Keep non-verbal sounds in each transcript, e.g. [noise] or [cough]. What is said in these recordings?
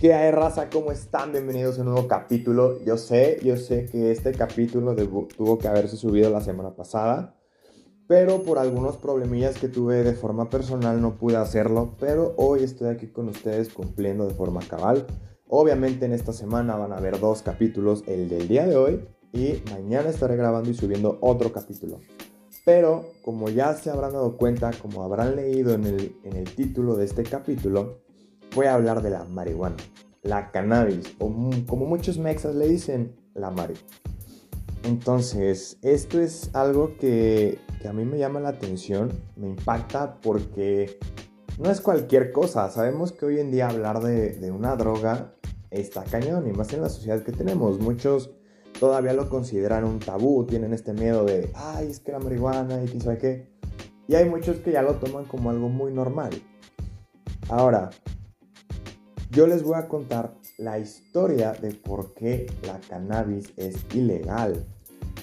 ¿Qué hay, raza? ¿Cómo están? Bienvenidos a un nuevo capítulo. Yo sé, yo sé que este capítulo tuvo que haberse subido la semana pasada, pero por algunos problemillas que tuve de forma personal no pude hacerlo, pero hoy estoy aquí con ustedes cumpliendo de forma cabal. Obviamente en esta semana van a haber dos capítulos, el del día de hoy y mañana estaré grabando y subiendo otro capítulo. Pero como ya se habrán dado cuenta, como habrán leído en el, en el título de este capítulo, voy a hablar de la marihuana, la cannabis, o como muchos mexas le dicen, la mari. Entonces, esto es algo que, que, a mí me llama la atención, me impacta porque no es cualquier cosa. Sabemos que hoy en día hablar de, de una droga está cañón, y más en la sociedad que tenemos. Muchos todavía lo consideran un tabú, tienen este miedo de, ay, es que la marihuana y quién sabe qué. Y hay muchos que ya lo toman como algo muy normal. Ahora, yo les voy a contar la historia de por qué la cannabis es ilegal.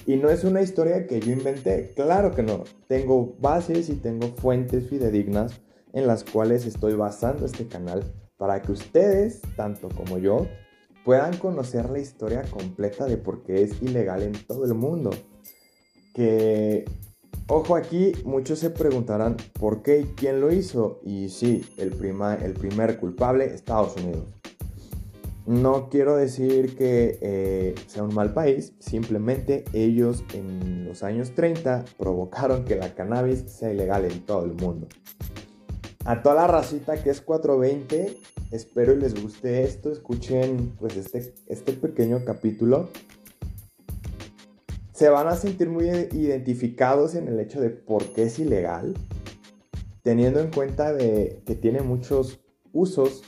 Y no es una historia que yo inventé, claro que no. Tengo bases y tengo fuentes fidedignas en las cuales estoy basando este canal para que ustedes, tanto como yo, puedan conocer la historia completa de por qué es ilegal en todo el mundo. Que, ojo aquí, muchos se preguntarán por qué y quién lo hizo. Y sí, el, el primer culpable, Estados Unidos. No quiero decir que eh, sea un mal país, simplemente ellos en los años 30 provocaron que la cannabis sea ilegal en todo el mundo. A toda la racita que es 420, Espero les guste esto, escuchen pues este, este pequeño capítulo. Se van a sentir muy identificados en el hecho de por qué es ilegal, teniendo en cuenta de que tiene muchos usos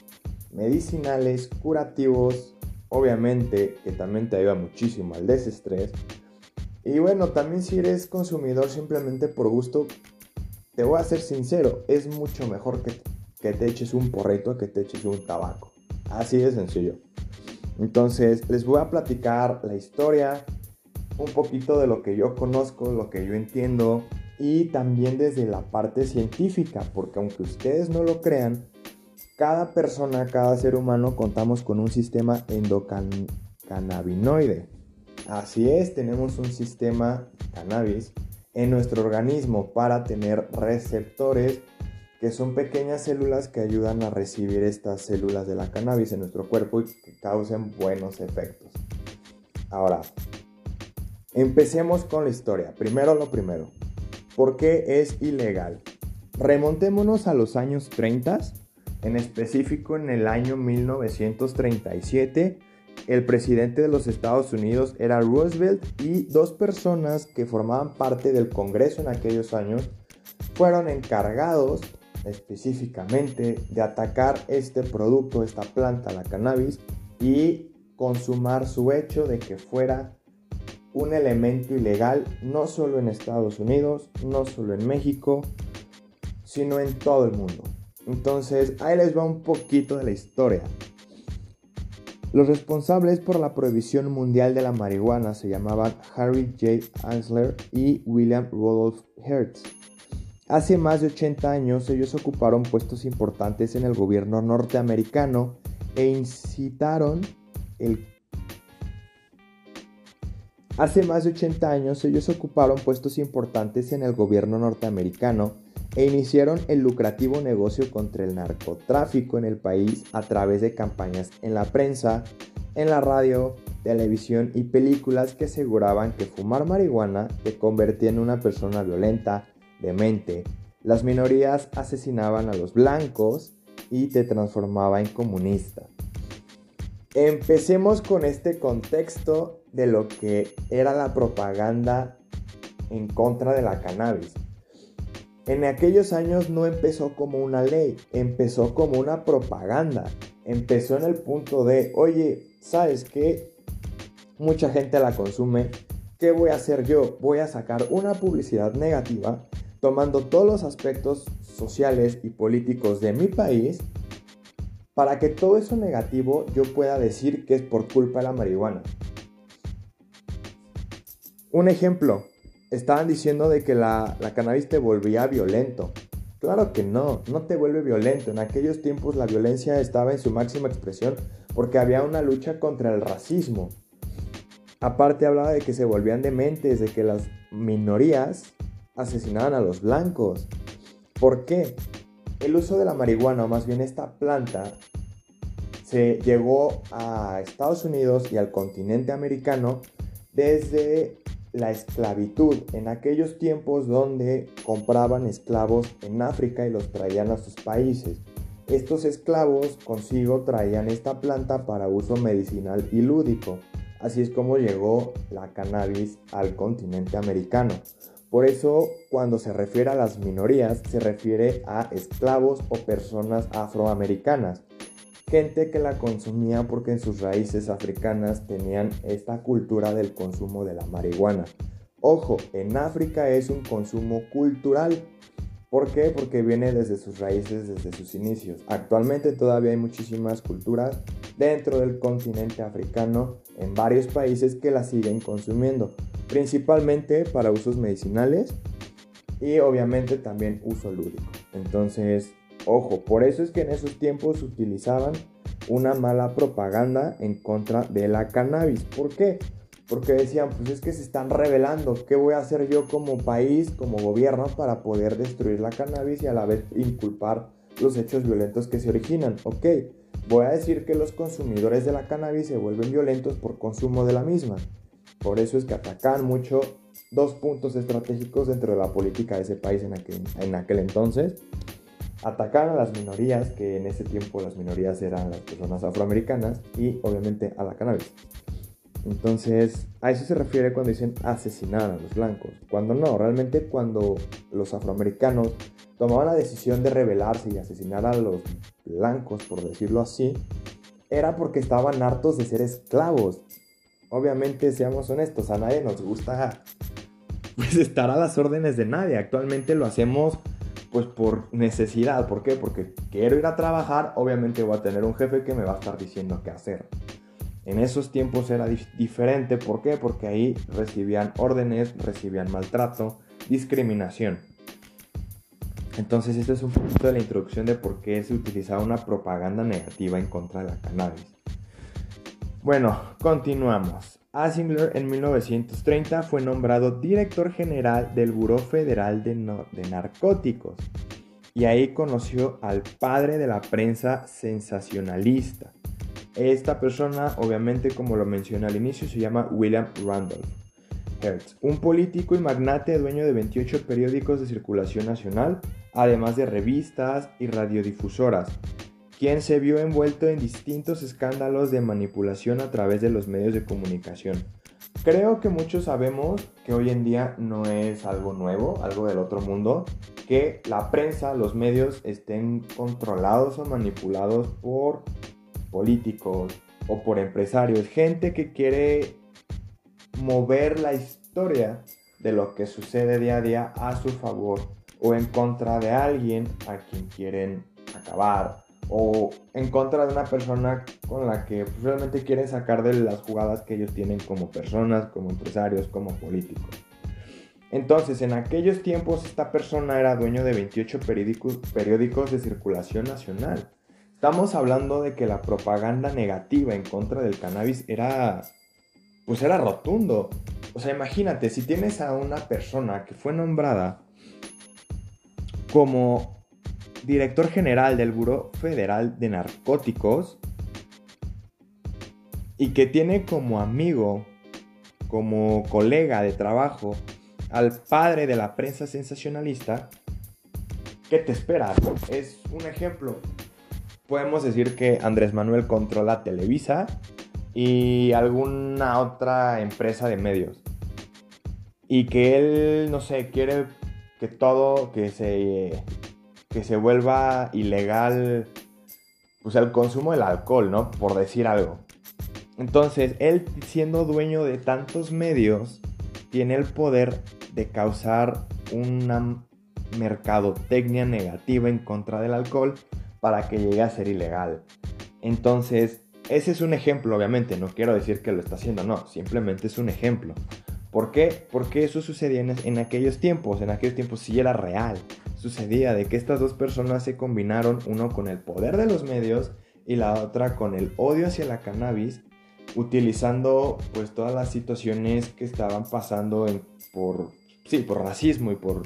medicinales, curativos, obviamente que también te ayuda muchísimo al desestrés. Y bueno, también si eres consumidor simplemente por gusto, te voy a ser sincero, es mucho mejor que que te eches un porrito que te eches un tabaco. Así de sencillo. Entonces, les voy a platicar la historia, un poquito de lo que yo conozco, lo que yo entiendo y también desde la parte científica, porque aunque ustedes no lo crean, cada persona, cada ser humano contamos con un sistema endocannabinoide. Así es, tenemos un sistema cannabis en nuestro organismo para tener receptores que son pequeñas células que ayudan a recibir estas células de la cannabis en nuestro cuerpo y que causen buenos efectos. Ahora, empecemos con la historia. Primero lo primero. ¿Por qué es ilegal? Remontémonos a los años 30, en específico en el año 1937. El presidente de los Estados Unidos era Roosevelt y dos personas que formaban parte del Congreso en aquellos años fueron encargados específicamente de atacar este producto, esta planta, la cannabis, y consumar su hecho de que fuera un elemento ilegal no solo en Estados Unidos, no solo en México, sino en todo el mundo. Entonces, ahí les va un poquito de la historia. Los responsables por la prohibición mundial de la marihuana se llamaban Harry J. Ansler y William Rudolph Hertz. Hace más de 80 años ellos ocuparon puestos importantes en el gobierno norteamericano e incitaron el Hace más de 80 años ellos ocuparon puestos importantes en el gobierno norteamericano e iniciaron el lucrativo negocio contra el narcotráfico en el país a través de campañas en la prensa, en la radio, televisión y películas que aseguraban que fumar marihuana te convertía en una persona violenta, demente. Las minorías asesinaban a los blancos y te transformaba en comunista. Empecemos con este contexto de lo que era la propaganda en contra de la cannabis. En aquellos años no empezó como una ley, empezó como una propaganda. Empezó en el punto de, oye, ¿sabes qué? Mucha gente la consume. ¿Qué voy a hacer yo? Voy a sacar una publicidad negativa tomando todos los aspectos sociales y políticos de mi país para que todo eso negativo yo pueda decir que es por culpa de la marihuana. Un ejemplo, estaban diciendo de que la, la cannabis te volvía violento. Claro que no, no te vuelve violento. En aquellos tiempos la violencia estaba en su máxima expresión porque había una lucha contra el racismo. Aparte hablaba de que se volvían dementes, de que las minorías asesinaban a los blancos. ¿Por qué? El uso de la marihuana, o más bien esta planta, se llegó a Estados Unidos y al continente americano desde la esclavitud, en aquellos tiempos donde compraban esclavos en África y los traían a sus países. Estos esclavos consigo traían esta planta para uso medicinal y lúdico. Así es como llegó la cannabis al continente americano. Por eso, cuando se refiere a las minorías, se refiere a esclavos o personas afroamericanas. Gente que la consumía porque en sus raíces africanas tenían esta cultura del consumo de la marihuana. Ojo, en África es un consumo cultural. ¿Por qué? Porque viene desde sus raíces, desde sus inicios. Actualmente todavía hay muchísimas culturas dentro del continente africano en varios países que la siguen consumiendo, principalmente para usos medicinales y obviamente también uso lúdico. Entonces, ojo, por eso es que en esos tiempos utilizaban una mala propaganda en contra de la cannabis. ¿Por qué? Porque decían, pues es que se están revelando, ¿qué voy a hacer yo como país, como gobierno, para poder destruir la cannabis y a la vez inculpar los hechos violentos que se originan? Ok, voy a decir que los consumidores de la cannabis se vuelven violentos por consumo de la misma. Por eso es que atacan mucho dos puntos estratégicos dentro de la política de ese país en aquel, en aquel entonces. Atacar a las minorías, que en ese tiempo las minorías eran las personas afroamericanas, y obviamente a la cannabis. Entonces, a eso se refiere cuando dicen asesinar a los blancos. Cuando no, realmente cuando los afroamericanos tomaban la decisión de rebelarse y asesinar a los blancos, por decirlo así, era porque estaban hartos de ser esclavos. Obviamente, seamos honestos, a nadie nos gusta pues estar a las órdenes de nadie. Actualmente lo hacemos pues por necesidad. ¿Por qué? Porque quiero ir a trabajar, obviamente voy a tener un jefe que me va a estar diciendo qué hacer. En esos tiempos era diferente, ¿por qué? Porque ahí recibían órdenes, recibían maltrato, discriminación. Entonces, este es un poquito de la introducción de por qué se utilizaba una propaganda negativa en contra de la cannabis. Bueno, continuamos. Asingler en 1930 fue nombrado director general del Buró Federal de, de Narcóticos y ahí conoció al padre de la prensa sensacionalista. Esta persona, obviamente, como lo mencioné al inicio, se llama William Randolph Hertz, un político y magnate dueño de 28 periódicos de circulación nacional, además de revistas y radiodifusoras, quien se vio envuelto en distintos escándalos de manipulación a través de los medios de comunicación. Creo que muchos sabemos que hoy en día no es algo nuevo, algo del otro mundo, que la prensa, los medios estén controlados o manipulados por políticos o por empresarios, gente que quiere mover la historia de lo que sucede día a día a su favor o en contra de alguien a quien quieren acabar o en contra de una persona con la que realmente quieren sacar de las jugadas que ellos tienen como personas, como empresarios, como políticos. Entonces, en aquellos tiempos esta persona era dueño de 28 periódicos, periódicos de circulación nacional. Estamos hablando de que la propaganda negativa en contra del cannabis era, pues era rotundo. O sea, imagínate, si tienes a una persona que fue nombrada como director general del Buró Federal de Narcóticos y que tiene como amigo, como colega de trabajo, al padre de la prensa sensacionalista, ¿qué te esperas? Es un ejemplo. Podemos decir que Andrés Manuel controla Televisa y alguna otra empresa de medios. Y que él, no sé, quiere que todo, que se que se vuelva ilegal pues el consumo del alcohol, ¿no? Por decir algo. Entonces, él siendo dueño de tantos medios, tiene el poder de causar una mercadotecnia negativa en contra del alcohol para que llegue a ser ilegal. Entonces, ese es un ejemplo, obviamente, no quiero decir que lo está haciendo, no, simplemente es un ejemplo. ¿Por qué? Porque eso sucedía en, en aquellos tiempos, en aquellos tiempos sí era real, sucedía, de que estas dos personas se combinaron, uno con el poder de los medios y la otra con el odio hacia la cannabis, utilizando pues todas las situaciones que estaban pasando por, sí, por racismo y por,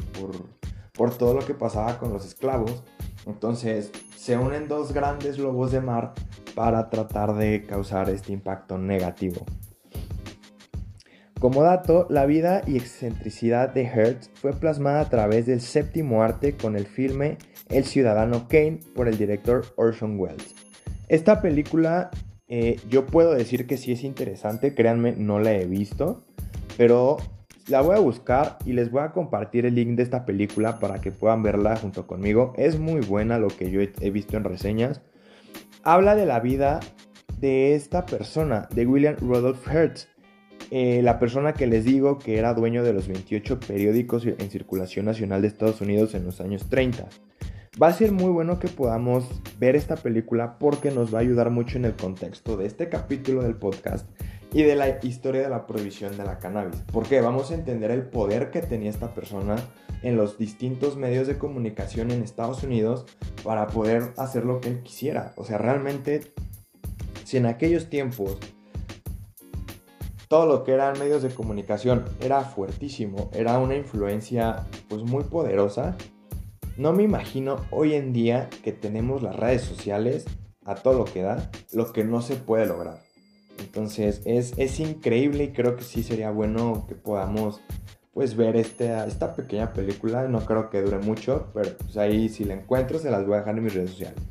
por todo lo que pasaba con los esclavos. Entonces se unen dos grandes lobos de mar para tratar de causar este impacto negativo. Como dato, la vida y excentricidad de Hertz fue plasmada a través del séptimo arte con el filme El Ciudadano Kane por el director Orson Welles. Esta película eh, yo puedo decir que sí es interesante, créanme, no la he visto, pero la voy a buscar y les voy a compartir el link de esta película para que puedan verla junto conmigo. Es muy buena lo que yo he visto en reseñas. Habla de la vida de esta persona, de William Rudolph Hertz, eh, la persona que les digo que era dueño de los 28 periódicos en circulación nacional de Estados Unidos en los años 30. Va a ser muy bueno que podamos ver esta película porque nos va a ayudar mucho en el contexto de este capítulo del podcast y de la historia de la prohibición de la cannabis. Porque vamos a entender el poder que tenía esta persona en los distintos medios de comunicación en Estados Unidos para poder hacer lo que él quisiera. O sea, realmente, si en aquellos tiempos todo lo que eran medios de comunicación era fuertísimo, era una influencia pues muy poderosa. No me imagino hoy en día que tenemos las redes sociales a todo lo que da, lo que no se puede lograr. Entonces es, es increíble y creo que sí sería bueno que podamos pues ver este, esta pequeña película. No creo que dure mucho, pero pues ahí si la encuentro se las voy a dejar en mis redes sociales.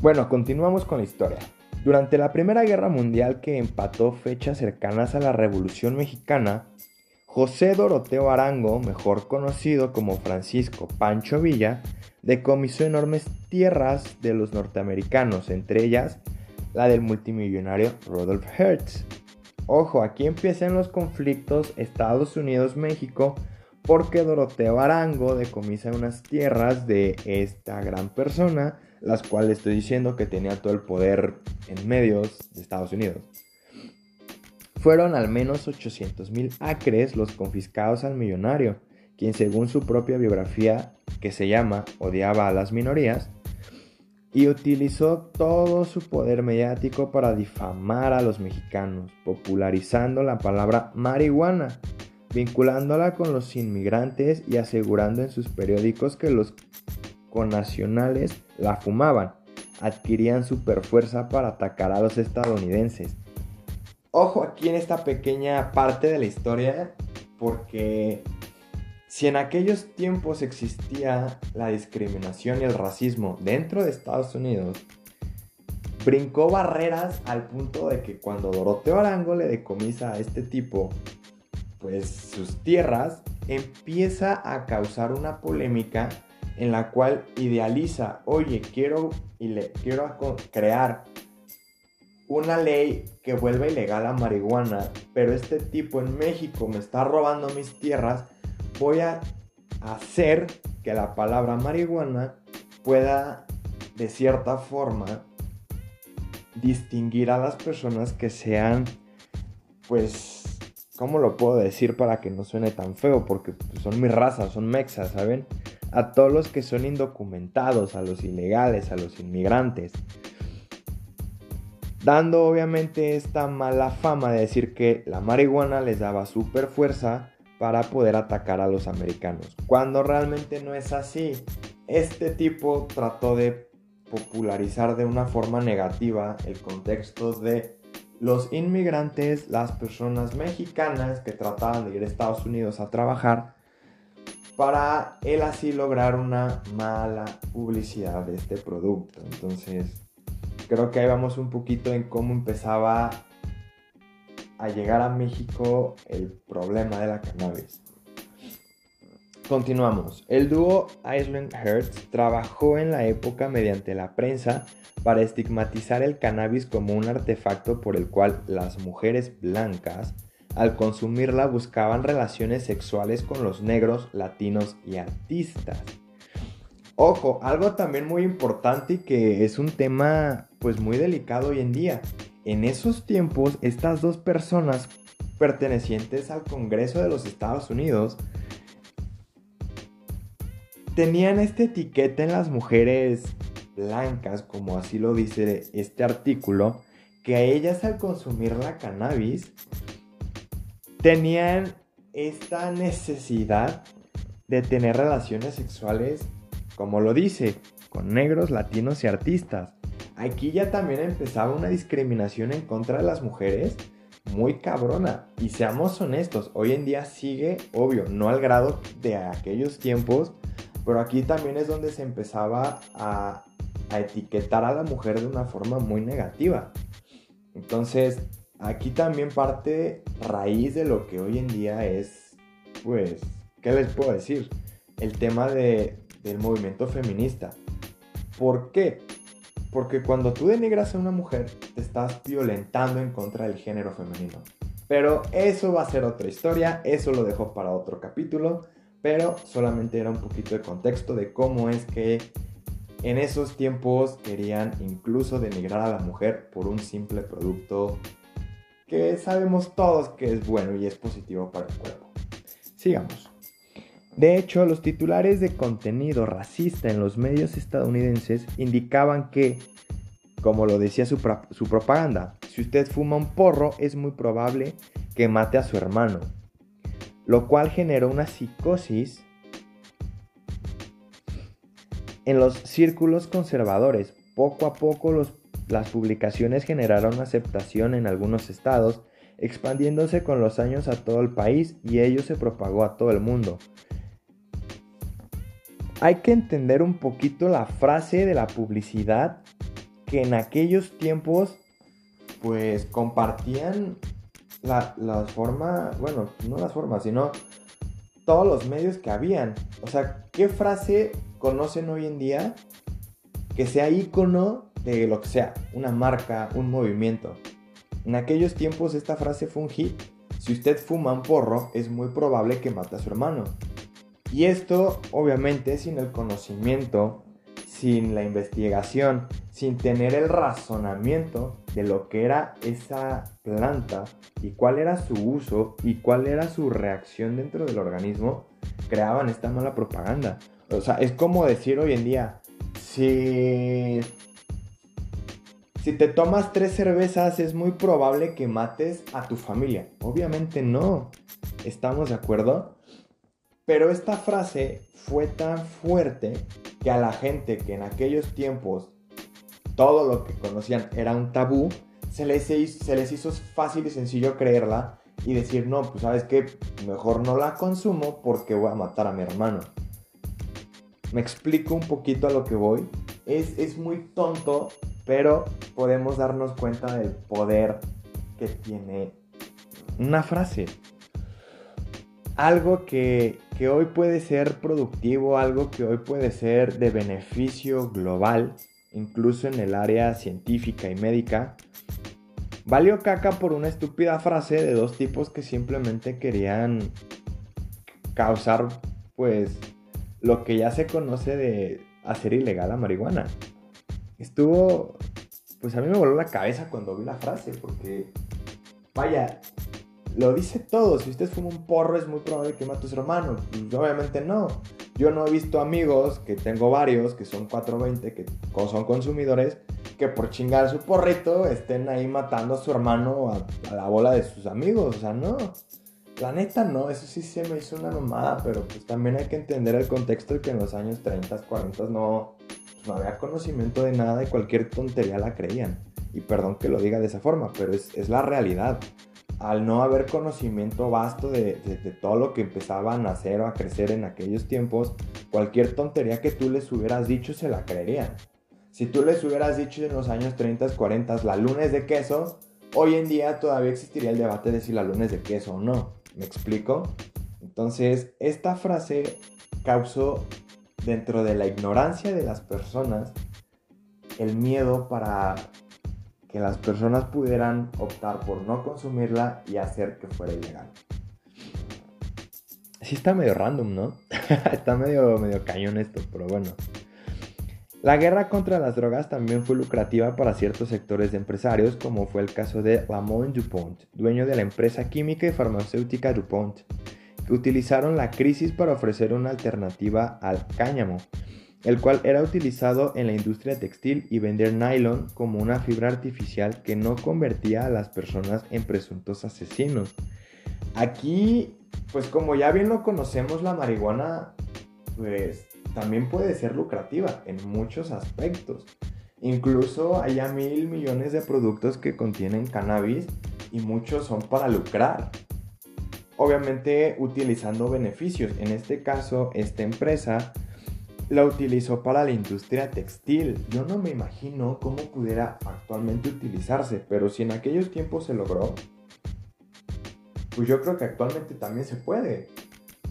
Bueno, continuamos con la historia. Durante la Primera Guerra Mundial que empató fechas cercanas a la Revolución Mexicana, José Doroteo Arango, mejor conocido como Francisco Pancho Villa, decomisó enormes tierras de los norteamericanos, entre ellas la del multimillonario Rudolf Hertz. Ojo, aquí empiezan los conflictos Estados Unidos-México porque Doroteo Arango decomisa unas tierras de esta gran persona las cuales estoy diciendo que tenía todo el poder en medios de Estados Unidos. Fueron al menos 800 mil acres los confiscados al millonario, quien según su propia biografía, que se llama Odiaba a las minorías, y utilizó todo su poder mediático para difamar a los mexicanos, popularizando la palabra marihuana, vinculándola con los inmigrantes y asegurando en sus periódicos que los nacionales la fumaban, adquirían superfuerza para atacar a los estadounidenses. Ojo aquí en esta pequeña parte de la historia, porque si en aquellos tiempos existía la discriminación y el racismo dentro de Estados Unidos, brincó barreras al punto de que cuando Doroteo Arango le decomisa a este tipo pues sus tierras, empieza a causar una polémica en la cual idealiza, oye, quiero, y le, quiero crear una ley que vuelva ilegal a marihuana, pero este tipo en México me está robando mis tierras, voy a hacer que la palabra marihuana pueda de cierta forma distinguir a las personas que sean, pues, ¿cómo lo puedo decir para que no suene tan feo? Porque pues, son mi raza, son mexas, ¿saben? A todos los que son indocumentados, a los ilegales, a los inmigrantes. Dando obviamente esta mala fama de decir que la marihuana les daba super fuerza para poder atacar a los americanos. Cuando realmente no es así. Este tipo trató de popularizar de una forma negativa el contexto de los inmigrantes, las personas mexicanas que trataban de ir a Estados Unidos a trabajar para él así lograr una mala publicidad de este producto. Entonces, creo que ahí vamos un poquito en cómo empezaba a llegar a México el problema de la cannabis. Continuamos. El dúo Island Hertz trabajó en la época mediante la prensa para estigmatizar el cannabis como un artefacto por el cual las mujeres blancas al consumirla buscaban relaciones sexuales con los negros, latinos y artistas. Ojo, algo también muy importante y que es un tema pues muy delicado hoy en día. En esos tiempos, estas dos personas pertenecientes al Congreso de los Estados Unidos tenían esta etiqueta en las mujeres blancas, como así lo dice este artículo, que a ellas al consumir la cannabis tenían esta necesidad de tener relaciones sexuales, como lo dice, con negros, latinos y artistas. Aquí ya también empezaba una discriminación en contra de las mujeres muy cabrona. Y seamos honestos, hoy en día sigue, obvio, no al grado de aquellos tiempos, pero aquí también es donde se empezaba a, etiquetar a la mujer de una forma muy negativa. Entonces, aquí también parte raíz de lo que hoy en día es, pues, ¿qué les puedo decir? El tema de, del movimiento feminista. ¿Por qué? Porque cuando tú denigras a una mujer, te estás violentando en contra del género femenino. Pero eso va a ser otra historia, eso lo dejo para otro capítulo, pero solamente era un poquito de contexto de cómo es que en esos tiempos querían incluso denigrar a la mujer por un simple producto que sabemos todos que es bueno y es positivo para el cuerpo. Sigamos. De hecho, los titulares de contenido racista en los medios estadounidenses indicaban que, como lo decía su, propaganda, si usted fuma un porro es muy probable que mate a su hermano, lo cual generó una psicosis en los círculos conservadores. Poco a poco las publicaciones generaron aceptación en algunos estados, expandiéndose con los años a todo el país y ello se propagó a todo el mundo hay que entender un poquito la frase de la publicidad que en aquellos tiempos pues compartían la, las formas, bueno, no las formas, sino todos los medios que habían. O sea, ¿qué frase conocen hoy en día que sea icono de lo que sea? Una marca, un movimiento. En aquellos tiempos esta frase fue un hit. Si usted fuma un porro, es muy probable que mate a su hermano. Y esto obviamente sin el conocimiento, sin la investigación, sin tener el razonamiento de lo que era esa planta y cuál era su uso y cuál era su reacción dentro del organismo, creaban esta mala propaganda. O sea, es como decir hoy en día, si, si te tomas tres cervezas es muy probable que mates a tu familia. Obviamente no. ¿Estamos de acuerdo? Pero esta frase fue tan fuerte que a la gente que en aquellos tiempos todo lo que conocían era un tabú, se les, hizo, fácil y sencillo creerla y decir, no, pues sabes que mejor no la consumo porque voy a matar a mi hermano. Me explico un poquito a lo que voy. Es, es muy tonto, pero podemos darnos cuenta del poder que tiene una frase algo que, hoy puede ser productivo, algo que hoy puede ser de beneficio global, incluso en el área científica y médica, valió caca por una estúpida frase de dos tipos que simplemente querían causar, pues, lo que ya se conoce de hacer ilegal la marihuana. Estuvo, pues a mí me voló la cabeza cuando vi la frase, porque, vaya, lo dice todo. Si usted fuma un porro, es muy probable que mate a su hermano. Pues, obviamente no. Yo no he visto amigos, que tengo varios, que son 420, que son consumidores, que por chingar su porrito estén ahí matando a su hermano a, la bola de sus amigos. O sea, no. La neta no, eso sí se me hizo una nomada, pero pues también hay que entender el contexto de que en los años 30, 40 no, no había conocimiento de nada y cualquier tontería la creían. Y perdón que lo diga de esa forma, pero es, la realidad al no haber conocimiento vasto de, todo lo que empezaba a nacer o a crecer en aquellos tiempos, cualquier tontería que tú les hubieras dicho se la creerían. Si tú les hubieras dicho en los años 30, 40, la luna es de queso, hoy en día todavía existiría el debate de si la luna es de queso o no. ¿Me explico? Entonces, esta frase causó dentro de la ignorancia de las personas el miedo para que las personas pudieran optar por no consumirla y hacer que fuera ilegal. Sí está medio random, ¿no? [laughs] está medio, medio cañón esto, pero bueno. La guerra contra las drogas también fue lucrativa para ciertos sectores de empresarios, como fue el caso de Lamont DuPont, dueño de la empresa química y farmacéutica DuPont, utilizaron la crisis para ofrecer una alternativa al cáñamo, el cual era utilizado en la industria textil y vender nylon como una fibra artificial que no convertía a las personas en presuntos asesinos. Aquí, pues como ya bien lo conocemos, la marihuana, pues también puede ser lucrativa en muchos aspectos. Incluso hay ya mil millones de productos que contienen cannabis y muchos son para lucrar. Obviamente utilizando beneficios. En este caso, esta empresa la utilizó para la industria textil. Yo no me imagino cómo pudiera actualmente utilizarse, pero si en aquellos tiempos se logró, pues yo creo que actualmente también se puede.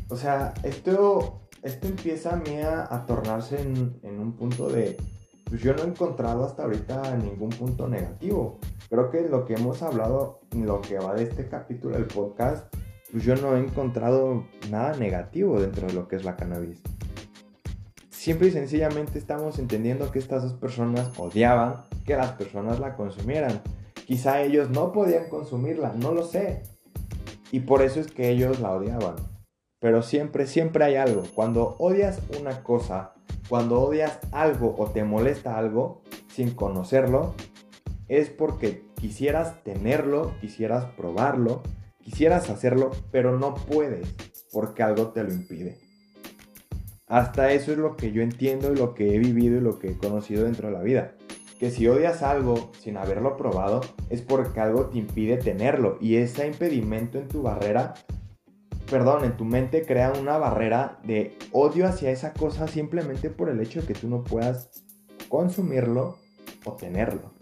O sea, esto, esto empieza a mí a, tornarse en, en, un punto de, pues yo no he encontrado hasta ahorita ningún punto negativo. Creo que lo que hemos hablado, lo que va de este capítulo del podcast, yo no he encontrado nada negativo dentro de lo que es la cannabis. Siempre y sencillamente estamos entendiendo que estas dos personas odiaban que las personas la consumieran. Quizá ellos no podían consumirla, no lo sé. Y por eso es que ellos la odiaban. Pero siempre, siempre hay algo. Cuando odias una cosa, cuando odias algo o te molesta algo sin conocerlo, es porque quisieras tenerlo, quisieras probarlo, quisieras hacerlo, pero no puedes porque algo te lo impide. Hasta eso es lo que yo entiendo y lo que he vivido y lo que he conocido dentro de la vida. Que si odias algo sin haberlo probado es porque algo te impide tenerlo y ese impedimento en tu barrera, perdón, en tu mente crea una barrera de odio hacia esa cosa simplemente por el hecho de que tú no puedas consumirlo o tenerlo.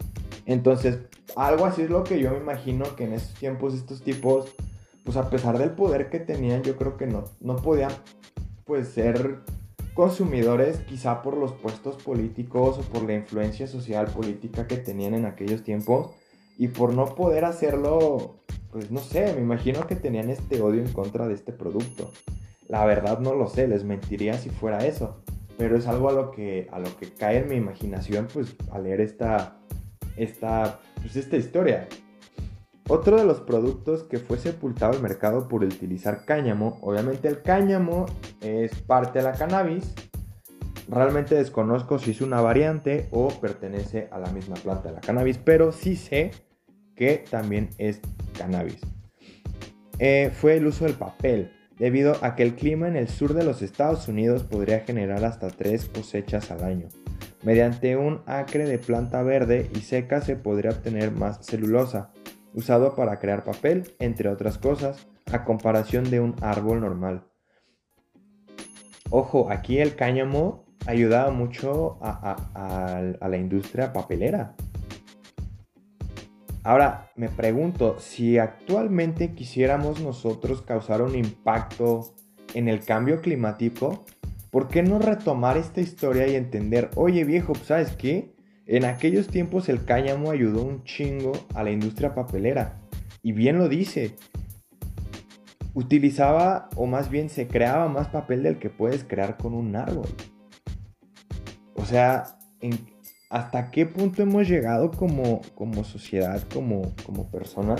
Entonces, algo así es lo que yo me imagino que en esos tiempos estos tipos, pues a pesar del poder que tenían, yo creo que no, no podían pues ser consumidores quizá por los puestos políticos o por la influencia social política que tenían en aquellos tiempos y por no poder hacerlo, pues no sé, me imagino que tenían este odio en contra de este producto. La verdad no lo sé, les mentiría si fuera eso, pero es algo a lo que, a lo que cae en mi imaginación pues al leer esta, esta, pues, esta historia. Otro de los productos que fue sepultado al mercado por utilizar cáñamo, obviamente el cáñamo es parte de la cannabis. Realmente desconozco si es una variante o pertenece a la misma planta de la cannabis, pero sí sé que también es cannabis. Eh, fue el uso del papel, debido a que el clima en el sur de los Estados Unidos podría generar hasta tres cosechas al año. Mediante un acre de planta verde y seca se podría obtener más celulosa, usado para crear papel, entre otras cosas, a comparación de un árbol normal. Ojo, aquí el cáñamo ayudaba mucho a, la industria papelera. Ahora, me pregunto, si actualmente quisiéramos nosotros causar un impacto en el cambio climático, ¿por qué no retomar esta historia y entender, oye viejo, ¿sabes qué? En aquellos tiempos el cáñamo ayudó un chingo a la industria papelera. Y bien lo dice. Utilizaba, o más bien se creaba más papel del que puedes crear con un árbol. O sea, ¿hasta qué punto hemos llegado como, como sociedad, como, como persona?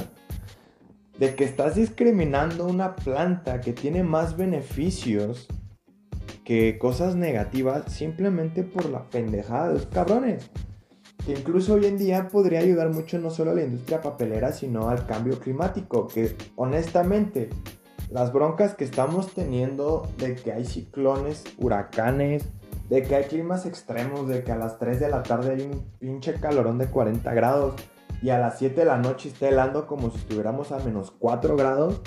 De que estás discriminando una planta que tiene más beneficios cosas negativas simplemente por la pendejada de los cabrones que incluso hoy en día podría ayudar mucho no solo a la industria papelera, sino al cambio climático, que honestamente las broncas que estamos teniendo de que hay ciclones, huracanes, de que hay climas extremos, de que a las 3 de la tarde hay un pinche calorón de 40 grados y a las 7 de la noche está helando como si estuviéramos a menos 4 grados,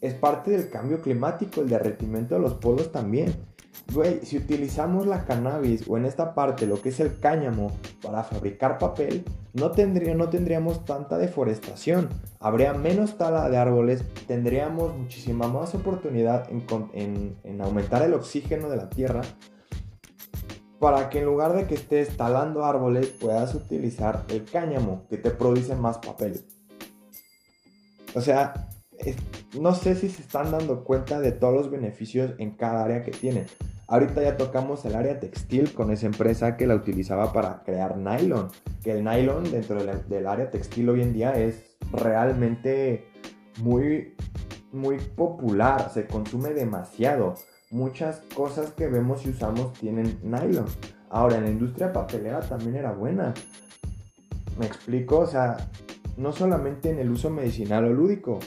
es parte del cambio climático, el derretimiento de los polos también. Güey, si utilizamos la cannabis o en esta parte lo que es el cáñamo para fabricar papel, no, tendría, no tendríamos tanta deforestación. Habría menos tala de árboles, tendríamos muchísima más oportunidad en, en aumentar el oxígeno de la tierra para que en lugar de que estés talando árboles puedas utilizar el cáñamo que te produce más papel. O sea, no sé si se están dando cuenta de todos los beneficios en cada área que tienen. Ahorita ya tocamos el área textil con esa empresa que la utilizaba para crear nylon. Que el nylon dentro del área textil hoy en día es realmente muy, muy popular, se consume demasiado. Muchas cosas que vemos y usamos tienen nylon. Ahora, en la industria papelera también era buena. Me explico, o sea, no solamente en el uso medicinal o lúdico,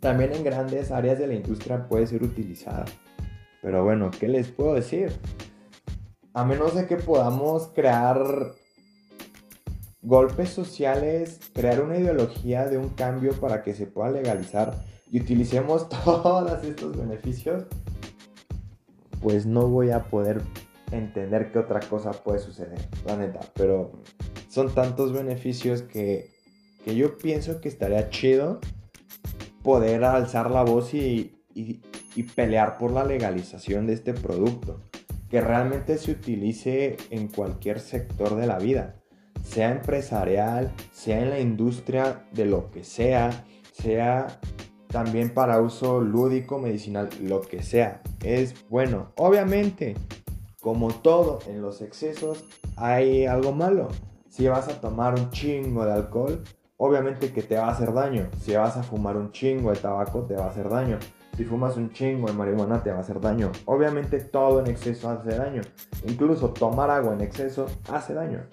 también en grandes áreas de la industria puede ser utilizada. Pero bueno, ¿qué les puedo decir? A menos de que podamos crear golpes sociales, crear una ideología de un cambio para que se pueda legalizar y utilicemos [laughs] todos estos beneficios, pues no voy a poder entender qué otra cosa puede suceder, la neta. Pero son tantos beneficios que, que yo pienso que estaría chido poder alzar la voz y, pelear por la legalización de este producto, que realmente se utilice en cualquier sector de la vida, sea empresarial, sea en la industria de lo que sea, sea también para uso lúdico, medicinal, lo que sea. Es bueno. Obviamente, como todo en los excesos, hay algo malo. Si vas a tomar un chingo de alcohol, obviamente que te va a hacer daño. Si vas a fumar un chingo de tabaco, te va a hacer daño. Si fumas un chingo de marihuana, te va a hacer daño. Obviamente todo en exceso hace daño. Incluso tomar agua en exceso hace daño.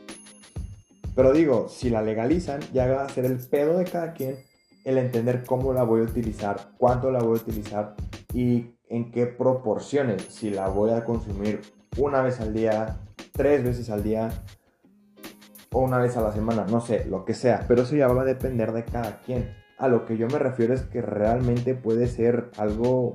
Pero digo, si la legalizan, ya va a ser el pedo de cada quien el entender cómo la voy a utilizar, cuánto la voy a utilizar y en qué proporciones. Si la voy a consumir una vez al día, tres veces al día, o una vez a la semana, no sé, lo que sea, pero eso ya va a depender de cada quien. A lo que yo me refiero es que realmente puede ser algo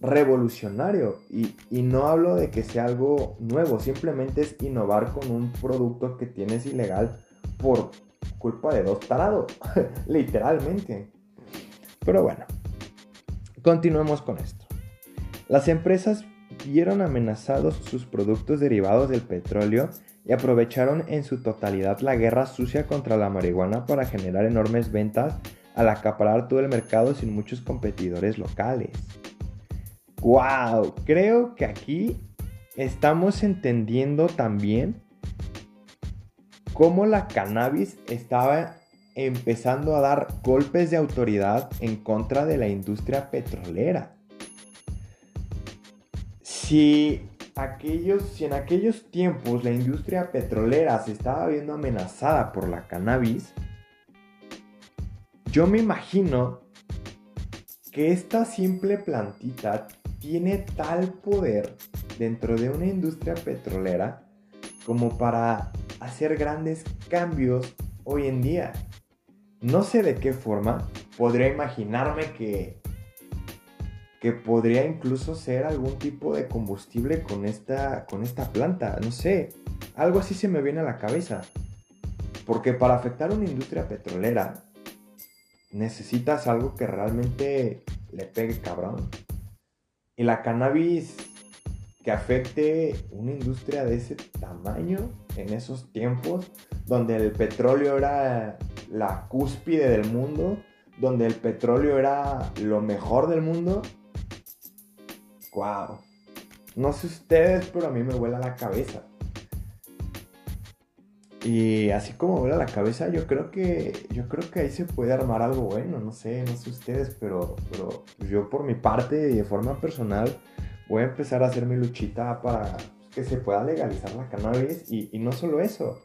revolucionario y, y, no hablo de que sea algo nuevo, simplemente es innovar con un producto que tienes ilegal por culpa de dos tarados, [laughs] literalmente. Pero bueno, continuemos con esto. Las empresas vieron amenazados sus productos derivados del petróleo y aprovecharon en su totalidad la guerra sucia contra la marihuana para generar enormes ventas al acaparar todo el mercado sin muchos competidores locales. ¡Wow! Creo que aquí estamos entendiendo también cómo la cannabis estaba empezando a dar golpes de autoridad en contra de la industria petrolera. Si aquellos, si en aquellos tiempos la industria petrolera se estaba viendo amenazada por la cannabis, yo me imagino que esta simple plantita tiene tal poder dentro de una industria petrolera como para hacer grandes cambios hoy en día. No sé de qué forma, podría imaginarme que que podría incluso ser algún tipo de combustible con esta, con esta planta. No sé, algo así se me viene a la cabeza. Porque para afectar una industria petrolera necesitas algo que realmente le pegue cabrón. Y la cannabis que afecte una industria de ese tamaño en esos tiempos, donde el petróleo era la cúspide del mundo, donde el petróleo era lo mejor del mundo, wow. No sé ustedes, pero a mí me vuela la cabeza. Y así como vuela la cabeza, yo creo que yo creo que ahí se puede armar algo bueno, no sé, no sé ustedes, pero, pero yo por mi parte y de forma personal voy a empezar a hacer mi luchita para que se pueda legalizar la cannabis y, y no solo eso,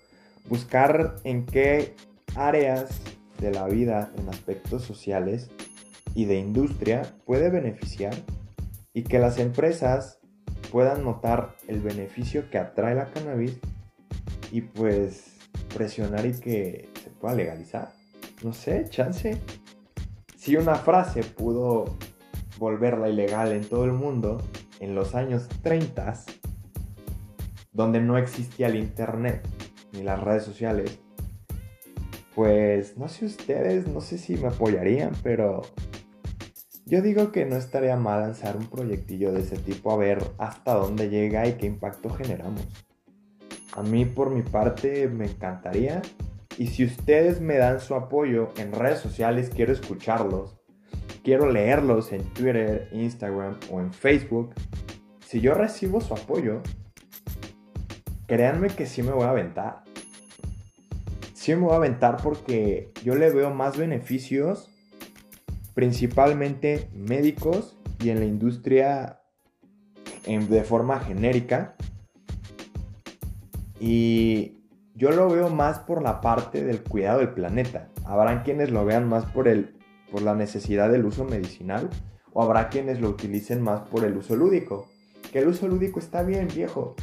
buscar en qué áreas de la vida, en aspectos sociales y de industria puede beneficiar y que las empresas puedan notar el beneficio que atrae la cannabis y pues presionar y que se pueda legalizar. No sé, chance. Si una frase pudo volverla ilegal en todo el mundo en los años 30, donde no existía el internet ni las redes sociales, pues no sé ustedes, no sé si me apoyarían, pero yo digo que no estaría mal lanzar un proyectillo de ese tipo a ver hasta dónde llega y qué impacto generamos. A mí por mi parte me encantaría y si ustedes me dan su apoyo en redes sociales quiero escucharlos. Quiero leerlos en Twitter, Instagram o en Facebook. Si yo recibo su apoyo, créanme que sí me voy a aventar. Sí me voy a aventar porque yo le veo más beneficios principalmente médicos y en la industria de forma genérica. Y yo lo veo más por la parte del cuidado del planeta. Habrán quienes lo vean más por, el, por la necesidad del uso medicinal o habrá quienes lo utilicen más por el uso lúdico. Que el uso lúdico está bien, viejo.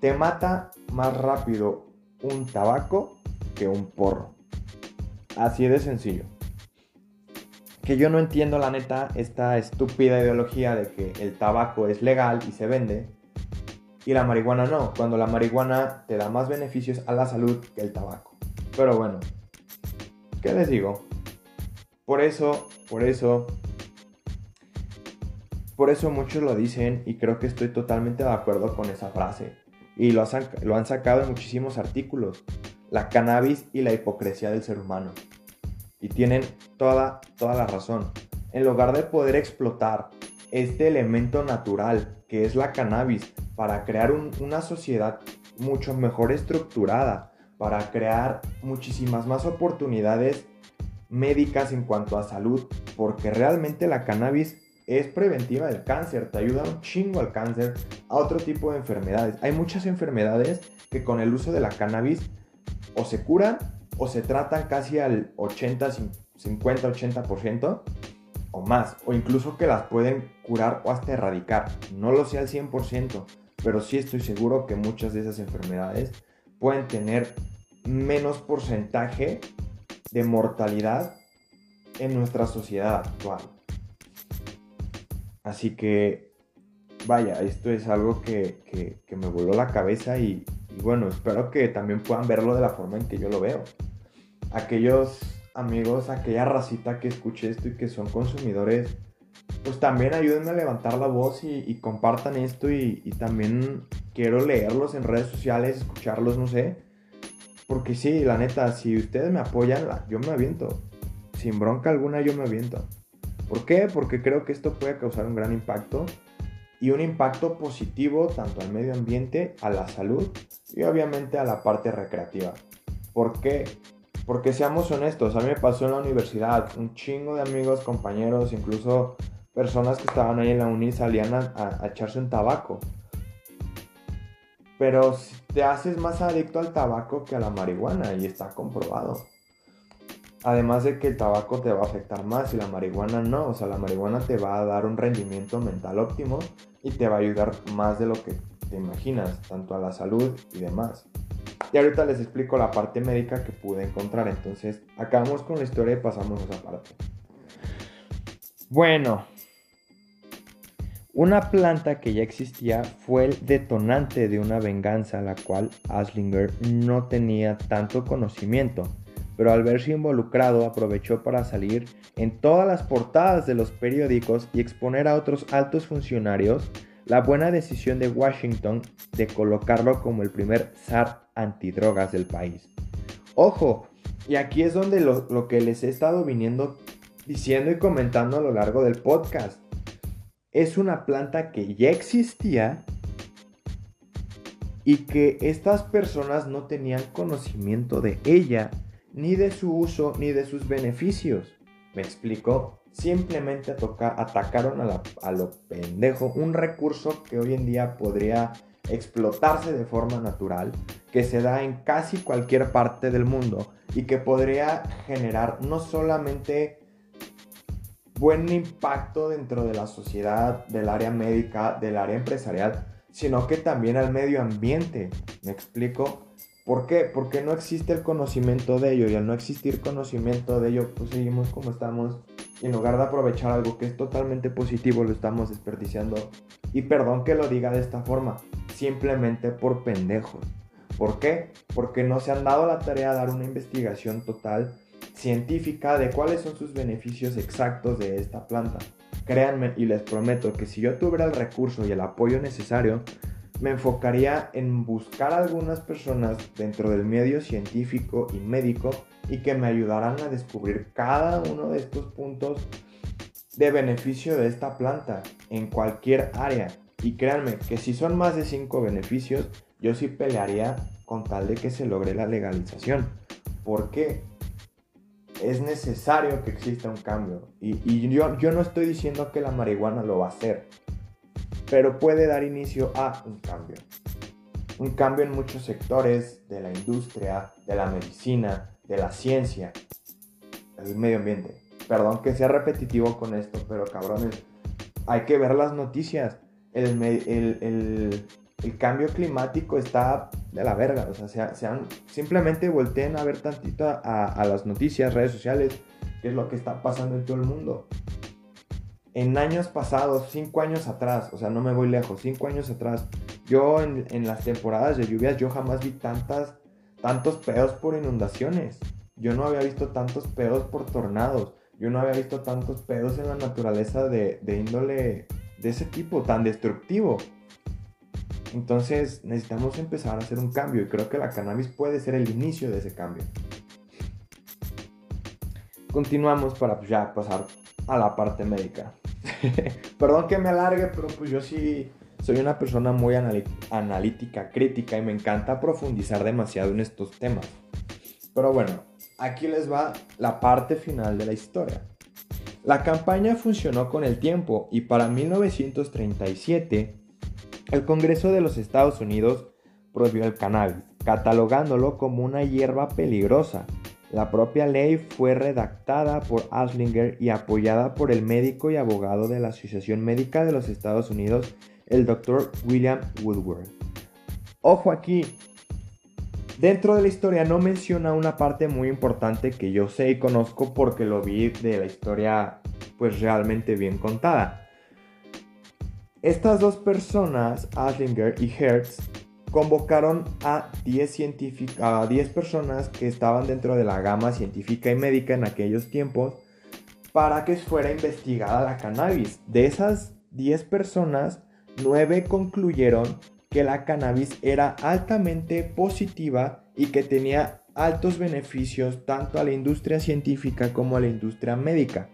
Te mata más rápido un tabaco que un porro. Así de sencillo que yo no entiendo la neta esta estúpida ideología de que el tabaco es legal y se vende y la marihuana no, cuando la marihuana te da más beneficios a la salud que el tabaco. Pero bueno, ¿qué les digo? Por eso, por eso, por eso muchos lo dicen y creo que estoy totalmente de acuerdo con esa frase. Y lo, han, lo han sacado en muchísimos artículos. La cannabis y la hipocresía del ser humano. Y tienen toda, toda la razón. En lugar de poder explotar este elemento natural que es la cannabis para crear una sociedad mucho mejor estructurada, para crear muchísimas más oportunidades médicas en cuanto a salud, porque realmente la cannabis es preventiva del cáncer, te ayuda un chingo al cáncer, a otro tipo de enfermedades. Hay muchas enfermedades que con el uso de la cannabis o se curan o se tratan casi al 80, 50, 80% o más, o incluso que las pueden curar o hasta erradicar. No lo sé al 100%, pero sí estoy seguro que muchas de esas enfermedades pueden tener menos porcentaje de mortalidad en nuestra sociedad actual. Así que, vaya, esto es algo que, me voló la cabeza y, y bueno, espero que también puedan verlo de la forma en que yo lo veo aquellos amigos, aquella racita que escuche esto y que son consumidores, pues también ayúdenme a levantar la voz y, compartan esto y, también quiero leerlos en redes sociales, escucharlos, no sé. Porque sí, la neta, si ustedes me apoyan, yo me aviento. Sin bronca alguna, yo me aviento. ¿Por qué? Porque creo que esto puede causar un gran impacto y un impacto positivo tanto al medio ambiente, a la salud y obviamente a la parte recreativa. ¿Por qué? Porque seamos honestos, a mí me pasó en la universidad, un chingo de amigos, compañeros, incluso personas que estaban ahí en la uni salían a, echarse un tabaco. Pero te haces más adicto al tabaco que a la marihuana y está comprobado. Además de que el tabaco te va a afectar más y la marihuana no. O sea, la marihuana te va a dar un rendimiento mental óptimo y te va a ayudar más de lo que te imaginas, tanto a la salud y demás. Y ahorita les explico la parte médica que pude encontrar. Entonces, acabamos con la historia y pasamos a esa parte. Bueno, una planta que ya existía fue el detonante de una venganza a la cual Aslinger no tenía tanto conocimiento, pero al verse involucrado aprovechó para salir en todas las portadas de los periódicos y exponer a otros altos funcionarios la buena decisión de Washington de colocarlo como el primer zar antidrogas del país. Ojo, y aquí es donde lo, que les he estado viniendo diciendo y comentando a lo largo del podcast. Es una planta que ya existía y que estas personas no tenían conocimiento de ella, ni de su uso, ni de sus beneficios. ¿Me explico? Simplemente atacaron a, a lo pendejo un recurso que hoy en día podría explotarse de forma natural, que se da en casi cualquier parte del mundo y que podría generar no solamente buen impacto dentro de la sociedad, del área médica, del área empresarial, sino que también al medio ambiente. ¿Me explico? ¿Por qué? Porque no existe el conocimiento de ello y al no existir conocimiento de ello, pues seguimos como estamos y en lugar de aprovechar algo que es totalmente positivo, lo estamos desperdiciando. Y perdón que lo diga de esta forma, simplemente por pendejos. ¿Por qué? Porque no se han dado la tarea de dar una investigación total científica de cuáles son sus beneficios exactos de esta planta. Créanme y les prometo que si yo tuviera el recurso y el apoyo necesario, me enfocaría en buscar algunas personas dentro del medio científico y médico y que me ayudaran a descubrir cada uno de estos puntos de beneficio de esta planta en cualquier área. Y créanme que si son más de 5 beneficios, yo sí pelearía con tal de que se logre la legalización. ¿Por qué? es necesario que exista un cambio. Y, yo no estoy diciendo que la marihuana lo va a hacer, pero puede dar inicio a un cambio. Un cambio en muchos sectores de la industria, de la medicina, de la ciencia, del medio ambiente. Perdón que sea repetitivo con esto, pero cabrones, hay que ver las noticias. El, el, el cambio climático está de la verga. O sea, se, han, simplemente volteen a ver tantito a, las noticias, redes sociales, qué es lo que está pasando en todo el mundo. En años pasados, cinco años atrás, o sea, no me voy lejos, cinco años atrás, yo en, las temporadas de lluvias, yo jamás vi tantas, tantos pedos por inundaciones. Yo no había visto tantos pedos por tornados. Yo no había visto tantos pedos en la naturaleza de índole de ese tipo, tan destructivo. Entonces necesitamos empezar a hacer un cambio y creo que la cannabis puede ser el inicio de ese cambio. Continuamos para pues, ya pasar a la parte médica. [laughs] Perdón que me alargue, pero pues yo sí soy una persona muy analítica, crítica y me encanta profundizar demasiado en estos temas. Pero bueno, aquí les va la parte final de la historia. La campaña funcionó con el tiempo y para 1937 el Congreso de los Estados Unidos prohibió el cannabis, catalogándolo como una hierba peligrosa. La propia ley fue redactada por Aslinger y apoyada por el médico y abogado de la Asociación Médica de los Estados Unidos, el Dr. William Woodward. Ojo aquí, dentro de la historia no menciona una parte muy importante que yo sé y conozco porque lo vi de la historia pues realmente bien contada. Estas dos personas, Aslinger y Hertz, convocaron a 10, a 10 personas que estaban dentro de la gama científica y médica en aquellos tiempos para que fuera investigada la cannabis. De esas 10 personas, 9 concluyeron que la cannabis era altamente positiva y que tenía altos beneficios tanto a la industria científica como a la industria médica.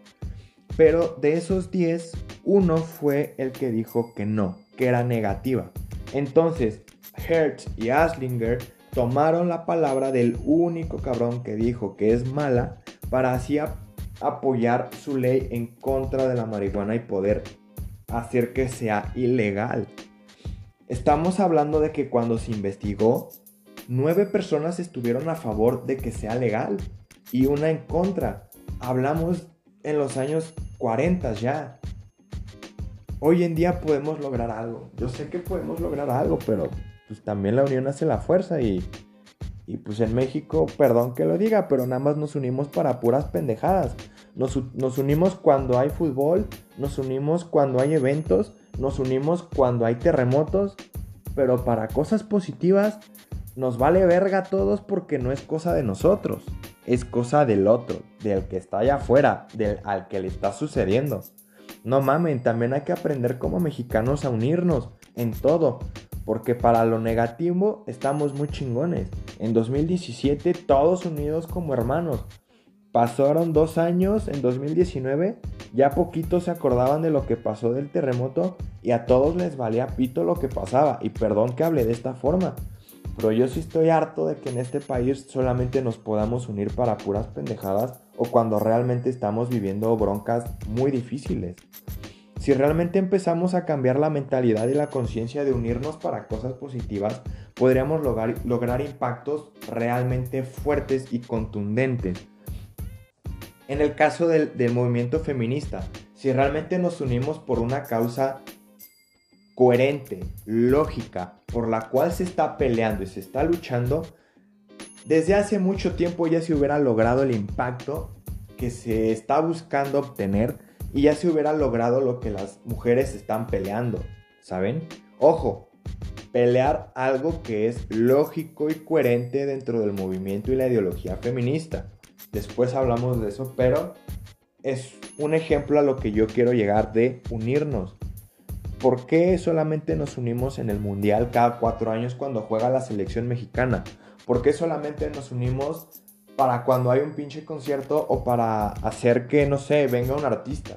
Pero de esos 10, uno fue el que dijo que no, que era negativa. Entonces, Hertz y Aslinger tomaron la palabra del único cabrón que dijo que es mala para así apoyar su ley en contra de la marihuana y poder hacer que sea ilegal. Estamos hablando de que cuando se investigó, nueve personas estuvieron a favor de que sea legal y una en contra. Hablamos en los años 40 ya. Hoy en día podemos lograr algo. Yo sé que podemos lograr algo, pero pues también la unión hace la fuerza y, y pues en México, perdón que lo diga, pero nada más nos unimos para puras pendejadas. Nos, nos unimos cuando hay fútbol, nos unimos cuando hay eventos, nos unimos cuando hay terremotos, pero para cosas positivas nos vale verga a todos porque no es cosa de nosotros es cosa del otro, del que está allá afuera, del al que le está sucediendo. No mamen, también hay que aprender como mexicanos a unirnos en todo, porque para lo negativo estamos muy chingones. En 2017 todos unidos como hermanos. Pasaron dos años en 2019, ya poquitos se acordaban de lo que pasó del terremoto y a todos les valía pito lo que pasaba. Y perdón que hable de esta forma, pero yo sí estoy harto de que en este país solamente nos podamos unir para puras pendejadas o cuando realmente estamos viviendo broncas muy difíciles. Si realmente empezamos a cambiar la mentalidad y la conciencia de unirnos para cosas positivas, podríamos lograr, lograr impactos realmente fuertes y contundentes. En el caso del, movimiento feminista, si realmente nos unimos por una causa coherente, lógica, por la cual se está peleando y se está luchando, desde hace mucho tiempo ya se hubiera logrado el impacto que se está buscando obtener y ya se hubiera logrado lo que las mujeres están peleando, ¿saben? Ojo, pelear algo que es lógico y coherente dentro del movimiento y la ideología feminista. Después hablamos de eso, pero es un ejemplo a lo que yo quiero llegar de unirnos. ¿Por qué solamente nos unimos en el Mundial cada cuatro años cuando juega la selección mexicana? ¿Por qué solamente nos unimos para cuando hay un pinche concierto o para hacer que, no sé, venga un artista?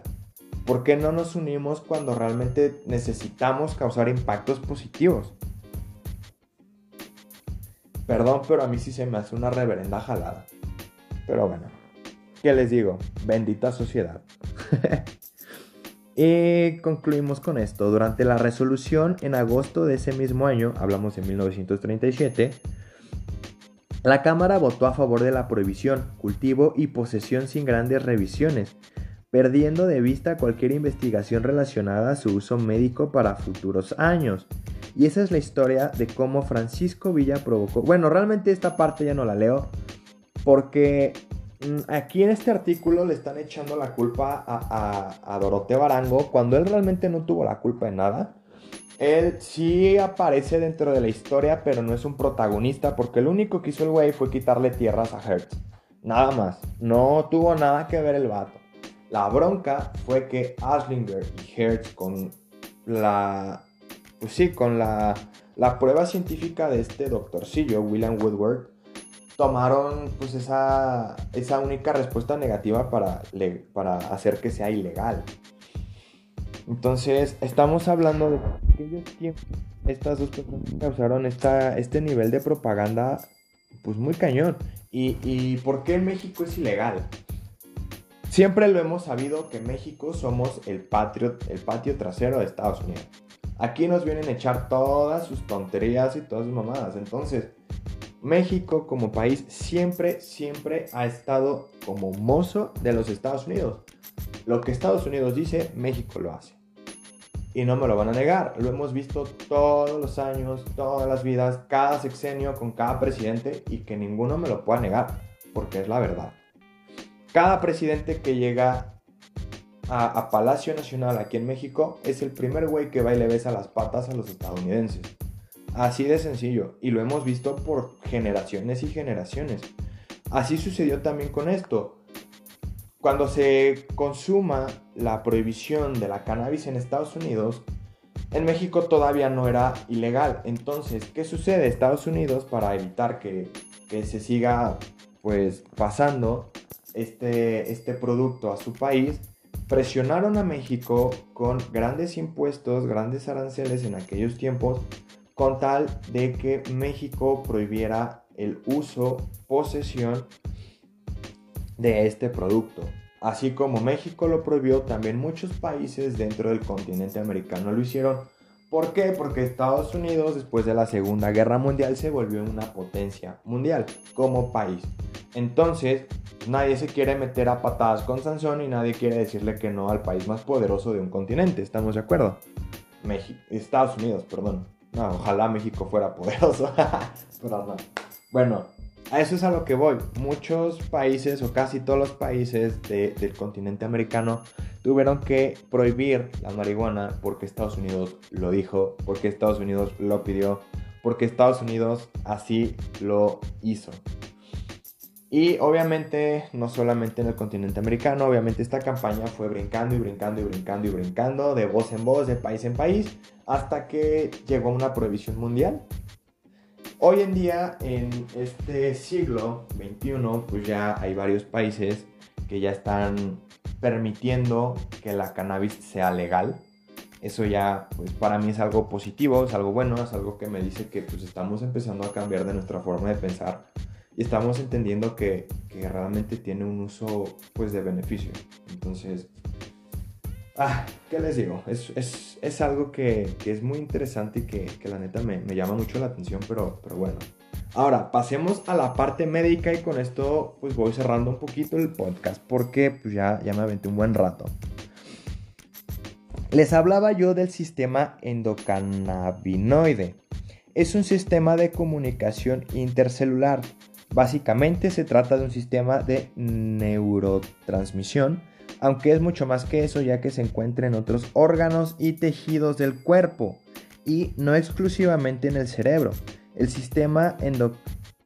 ¿Por qué no nos unimos cuando realmente necesitamos causar impactos positivos? Perdón, pero a mí sí se me hace una reverenda jalada. Pero bueno. ¿qué les digo? Bendita sociedad. [laughs] y concluimos con esto. Durante la resolución en agosto de ese mismo año, hablamos de 1937, la Cámara votó a favor de la prohibición, cultivo y posesión sin grandes revisiones, perdiendo de vista cualquier investigación relacionada a su uso médico para futuros años. Y esa es la historia de cómo Francisco Villa provocó... Bueno, realmente esta parte ya no la leo, porque mm, aquí en este artículo le están echando la culpa a, a, a Doroteo Barango cuando él realmente no tuvo la culpa de nada. Él sí aparece dentro de la historia, pero no es un protagonista, porque lo único que hizo el güey fue quitarle tierras a Hertz. Nada más. No tuvo nada que ver el vato. La bronca fue que Aslinger y Hertz con la... Pues sí, con la, la prueba científica de este doctorcillo, William Woodward, tomaron pues esa, esa única respuesta negativa para, para hacer que sea ilegal. Entonces, estamos hablando de aquellos tiempos, estas dos personas causaron esta, este nivel de propaganda, pues muy cañón. ¿Y, ¿Y por qué México es ilegal? Siempre lo hemos sabido que México somos el patio, el patio trasero de Estados Unidos. Aquí nos vienen a echar todas sus tonterías y todas sus mamadas. Entonces, México como país siempre, siempre ha estado como mozo de los Estados Unidos. Lo que Estados Unidos dice, México lo hace. Y no me lo van a negar, lo hemos visto todos los años, todas las vidas, cada sexenio con cada presidente y que ninguno me lo pueda negar, porque es la verdad. Cada presidente que llega a, Palacio Nacional aquí en México es el primer güey que va y le besa las patas a los estadounidenses. Así de sencillo, y lo hemos visto por generaciones y generaciones. Así sucedió también con esto. Cuando se consuma la prohibición de la cannabis en Estados Unidos, en México todavía no era ilegal. Entonces, ¿qué sucede? Estados Unidos, para evitar que, se siga pues pasando este, este producto a su país, presionaron a México con grandes impuestos, grandes aranceles en aquellos tiempos, con tal de que México prohibiera el uso, posesión de este producto. Así como México lo prohibió, también muchos países dentro del continente americano lo hicieron. ¿Por qué? Porque Estados Unidos después de la Segunda Guerra Mundial se volvió una potencia mundial como país. Entonces, nadie se quiere meter a patadas con Sansón y nadie quiere decirle que no al país más poderoso de un continente. ¿Estamos de acuerdo? Estados Unidos, perdón. No, ojalá México fuera poderoso. [laughs] Bueno, a eso es a lo que voy. Muchos países o casi todos los países del continente americano tuvieron que prohibir la marihuana porque Estados Unidos lo dijo, porque Estados Unidos lo pidió, porque Estados Unidos así lo hizo. Y obviamente, no solamente en el continente americano, obviamente esta campaña fue brincando y brincando y brincando y brincando de voz en voz, de país en país, hasta que llegó una prohibición mundial Hoy en día, en este siglo XXI, pues ya hay varios países que ya están permitiendo que la cannabis sea legal. Eso ya, pues para mí es algo positivo, es algo bueno, es algo que me dice que pues estamos empezando a cambiar de nuestra forma de pensar y estamos entendiendo que, que realmente tiene un uso pues de beneficio. Entonces, Ah, ¿qué les digo? Es, es, es algo que, que, es muy interesante y que, que la neta me, me, llama mucho la atención, pero, pero bueno. Ahora, pasemos a la parte médica y con esto pues voy cerrando un poquito el podcast porque pues ya, ya me aventé un buen rato. Les hablaba yo del sistema endocannabinoide. Es un sistema de comunicación intercelular. Básicamente se trata de un sistema de neurotransmisión aunque es mucho más que eso ya que se encuentra en otros órganos y tejidos del cuerpo y no exclusivamente en el cerebro. El sistema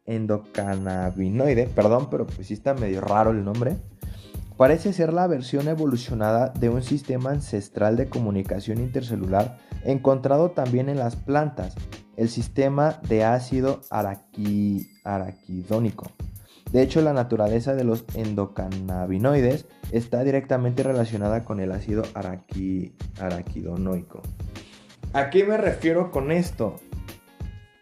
endocannabinoide, perdón, pero pues está medio raro el nombre, parece ser la versión evolucionada de un sistema ancestral de comunicación intercelular encontrado también en las plantas, el sistema de ácido araquidónico. De hecho, la naturaleza de los endocannabinoides está directamente relacionada con el ácido araquidonoico. ¿A qué me refiero con esto?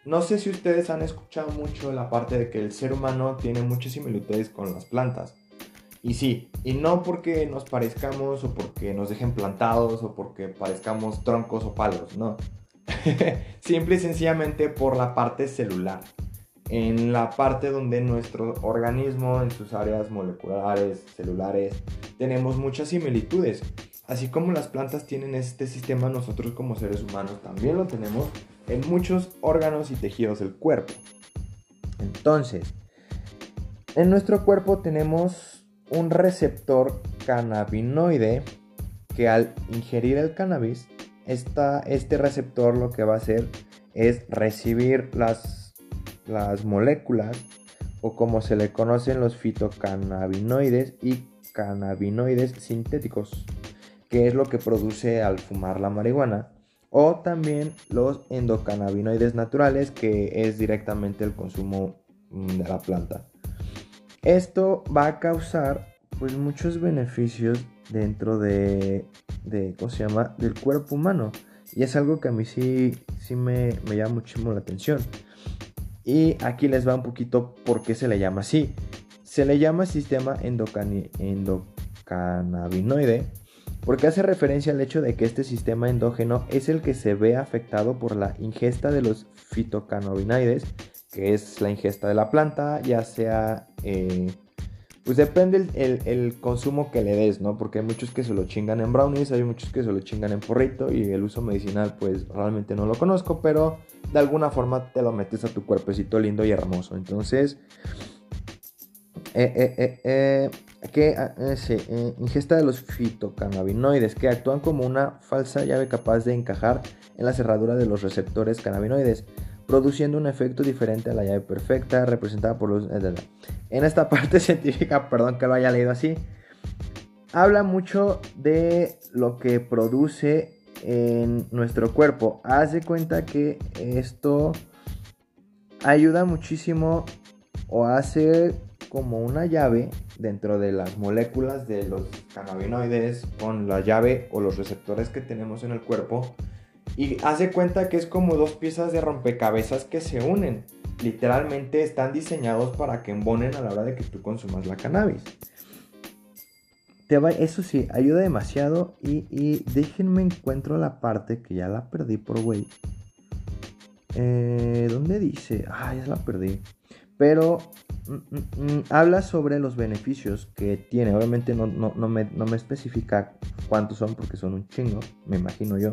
No sé si ustedes han escuchado mucho la parte de que el ser humano tiene muchas similitudes con las plantas. Y sí, y no porque nos parezcamos o porque nos dejen plantados o porque parezcamos troncos o palos, no. [laughs] Simple y sencillamente por la parte celular. En la parte donde nuestro organismo, en sus áreas moleculares, celulares, tenemos muchas similitudes. Así como las plantas tienen este sistema, nosotros como seres humanos también lo tenemos en muchos órganos y tejidos del cuerpo. Entonces, en nuestro cuerpo tenemos un receptor cannabinoide que al ingerir el cannabis, este receptor lo que va a hacer es recibir las, las moléculas o como se le conocen los fitocannabinoides y cannabinoides sintéticos, que es lo que produce al fumar la marihuana, o también los endocannabinoides naturales, que es directamente el consumo de la planta. Esto va a causar pues muchos beneficios dentro de, de ¿cómo se llama? del cuerpo humano. Y es algo que a mí sí, sí me, me llama muchísimo la atención. Y aquí les va un poquito por qué se le llama así. Se le llama sistema endocannabinoide porque hace referencia al hecho de que este sistema endógeno es el que se ve afectado por la ingesta de los fitocannabinoides que es la ingesta de la planta, ya sea, eh, pues depende el, consumo que le des, ¿no? Porque hay muchos que se lo chingan en brownies, hay muchos que se lo chingan en porrito y el uso medicinal pues realmente no lo conozco, pero de alguna forma te lo metes a tu cuerpecito lindo y hermoso. Entonces, eh, eh, eh que ah, ingesta de los fitocannabinoides que actúan como una falsa llave capaz de encajar en la cerradura de los receptores cannabinoides produciendo un efecto diferente a la llave perfecta representada por los... En esta [laughs] parte científica, perdón que lo haya leído así, habla mucho de lo que produce en nuestro cuerpo. Haz de cuenta que esto ayuda muchísimo o hace como una llave dentro de las moléculas de los cannabinoides con la llave o los receptores que tenemos en el cuerpo y hace cuenta que es como dos piezas de rompecabezas que se unen. Literalmente están diseñados para que embonen a la hora de que tú consumas la cannabis. Eso sí, ayuda demasiado. Y, déjenme encuentro la parte que ya la perdí por güey. Eh, ¿Dónde dice? Ah, ya la perdí. Pero mm, mm, mm, habla sobre los beneficios que tiene. Obviamente no, no, me, no me especifica cuántos son porque son un chingo, me imagino yo.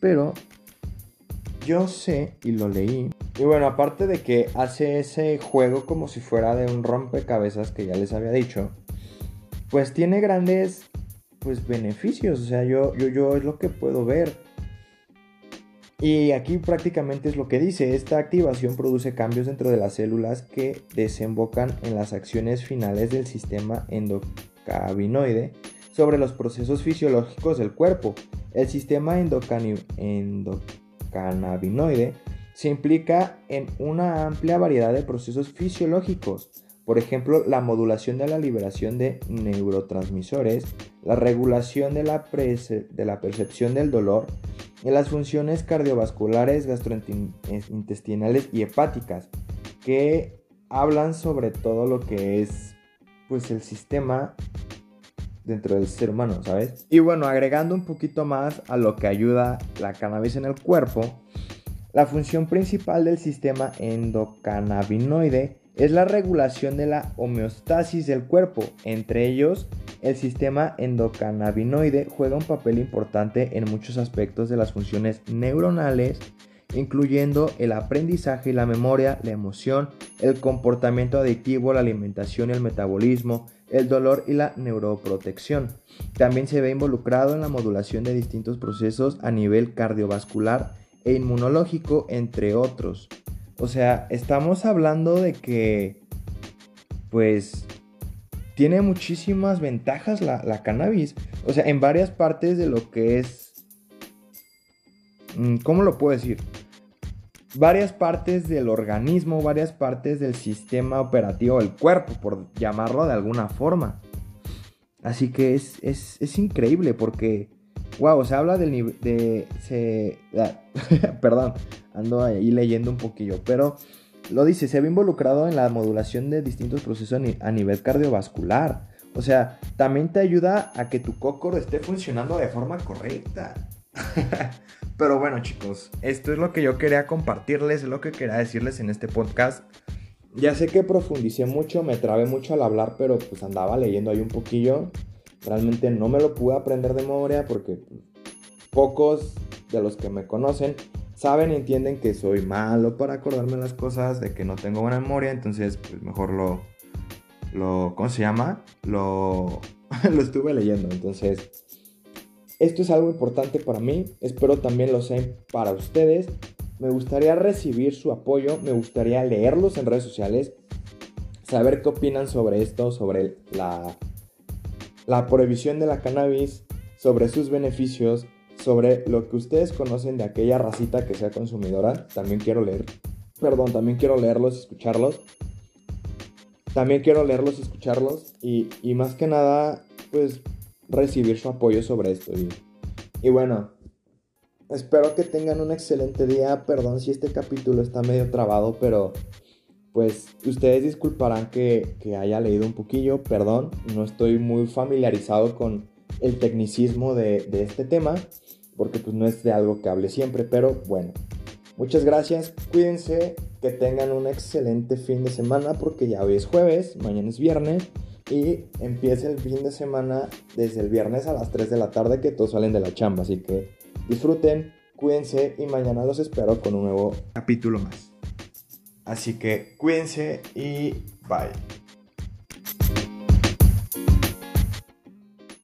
Pero yo sé y lo leí. Y bueno, aparte de que hace ese juego como si fuera de un rompecabezas que ya les había dicho, pues tiene grandes pues beneficios, o sea, yo yo yo es lo que puedo ver. Y aquí prácticamente es lo que dice, esta activación produce cambios dentro de las células que desembocan en las acciones finales del sistema endocannabinoide sobre los procesos fisiológicos del cuerpo. El sistema endocannabinoide se implica en una amplia variedad de procesos fisiológicos, por ejemplo, la modulación de la liberación de neurotransmisores, la regulación de la, de la percepción del dolor, y las funciones cardiovasculares, gastrointestinales y hepáticas, que hablan sobre todo lo que es pues el sistema dentro del ser humano, ¿sabes? Y bueno, agregando un poquito más a lo que ayuda la cannabis en el cuerpo, la función principal del sistema endocannabinoide es la regulación de la homeostasis del cuerpo. Entre ellos, el sistema endocannabinoide juega un papel importante en muchos aspectos de las funciones neuronales, incluyendo el aprendizaje y la memoria, la emoción, el comportamiento adictivo, la alimentación y el metabolismo, el dolor y la neuroprotección. También se ve involucrado en la modulación de distintos procesos a nivel cardiovascular e inmunológico, entre otros. O sea, estamos hablando de que, pues, tiene muchísimas ventajas la, la cannabis. O sea, en varias partes de lo que es... Mm, ¿Cómo lo puedo decir? Varias partes del organismo, varias partes del sistema operativo del cuerpo, por llamarlo de alguna forma. Así que es, es, increíble porque, wow, se habla del nivel de... Se, ah, [laughs] perdón, ando ahí leyendo un poquillo, pero lo dice, se ve involucrado en la modulación de distintos procesos a nivel cardiovascular. O sea, también te ayuda a que tu cócoro esté funcionando de forma correcta. [laughs] Pero bueno chicos, esto es lo que yo quería compartirles, es lo que quería decirles en este podcast. Ya sé que profundicé mucho, me trabé mucho al hablar, pero pues andaba leyendo ahí un poquillo. Realmente no me lo pude aprender de memoria porque pocos de los que me conocen saben y entienden que soy malo para acordarme las cosas, de que no tengo buena memoria, entonces pues mejor lo, lo ¿cómo se llama? Lo, [laughs] lo estuve leyendo, entonces esto es algo importante para mí, espero también lo sea para ustedes. Me gustaría recibir su apoyo, me gustaría leerlos en redes sociales, saber qué opinan sobre esto, sobre la, la prohibición de la cannabis, sobre sus beneficios, sobre lo que ustedes conocen de aquella racita que sea consumidora. También quiero leer, perdón, también quiero leerlos, escucharlos. También quiero leerlos, escucharlos y, y más que nada, pues recibir su apoyo sobre esto. Y, bueno, espero que tengan un excelente día. Perdón si este capítulo está medio trabado, pero pues ustedes disculparán que, haya leído un poquillo. Perdón, no estoy muy familiarizado con el tecnicismo de, de este tema, porque pues no es de algo que hable siempre, pero bueno. Muchas gracias, cuídense, que tengan un excelente fin de semana porque ya hoy es jueves, mañana es viernes y empieza el fin de semana desde el viernes a las 3 de la tarde que todos salen de la chamba. Así que disfruten, cuídense y mañana los espero con un nuevo capítulo más. Así que cuídense y bye.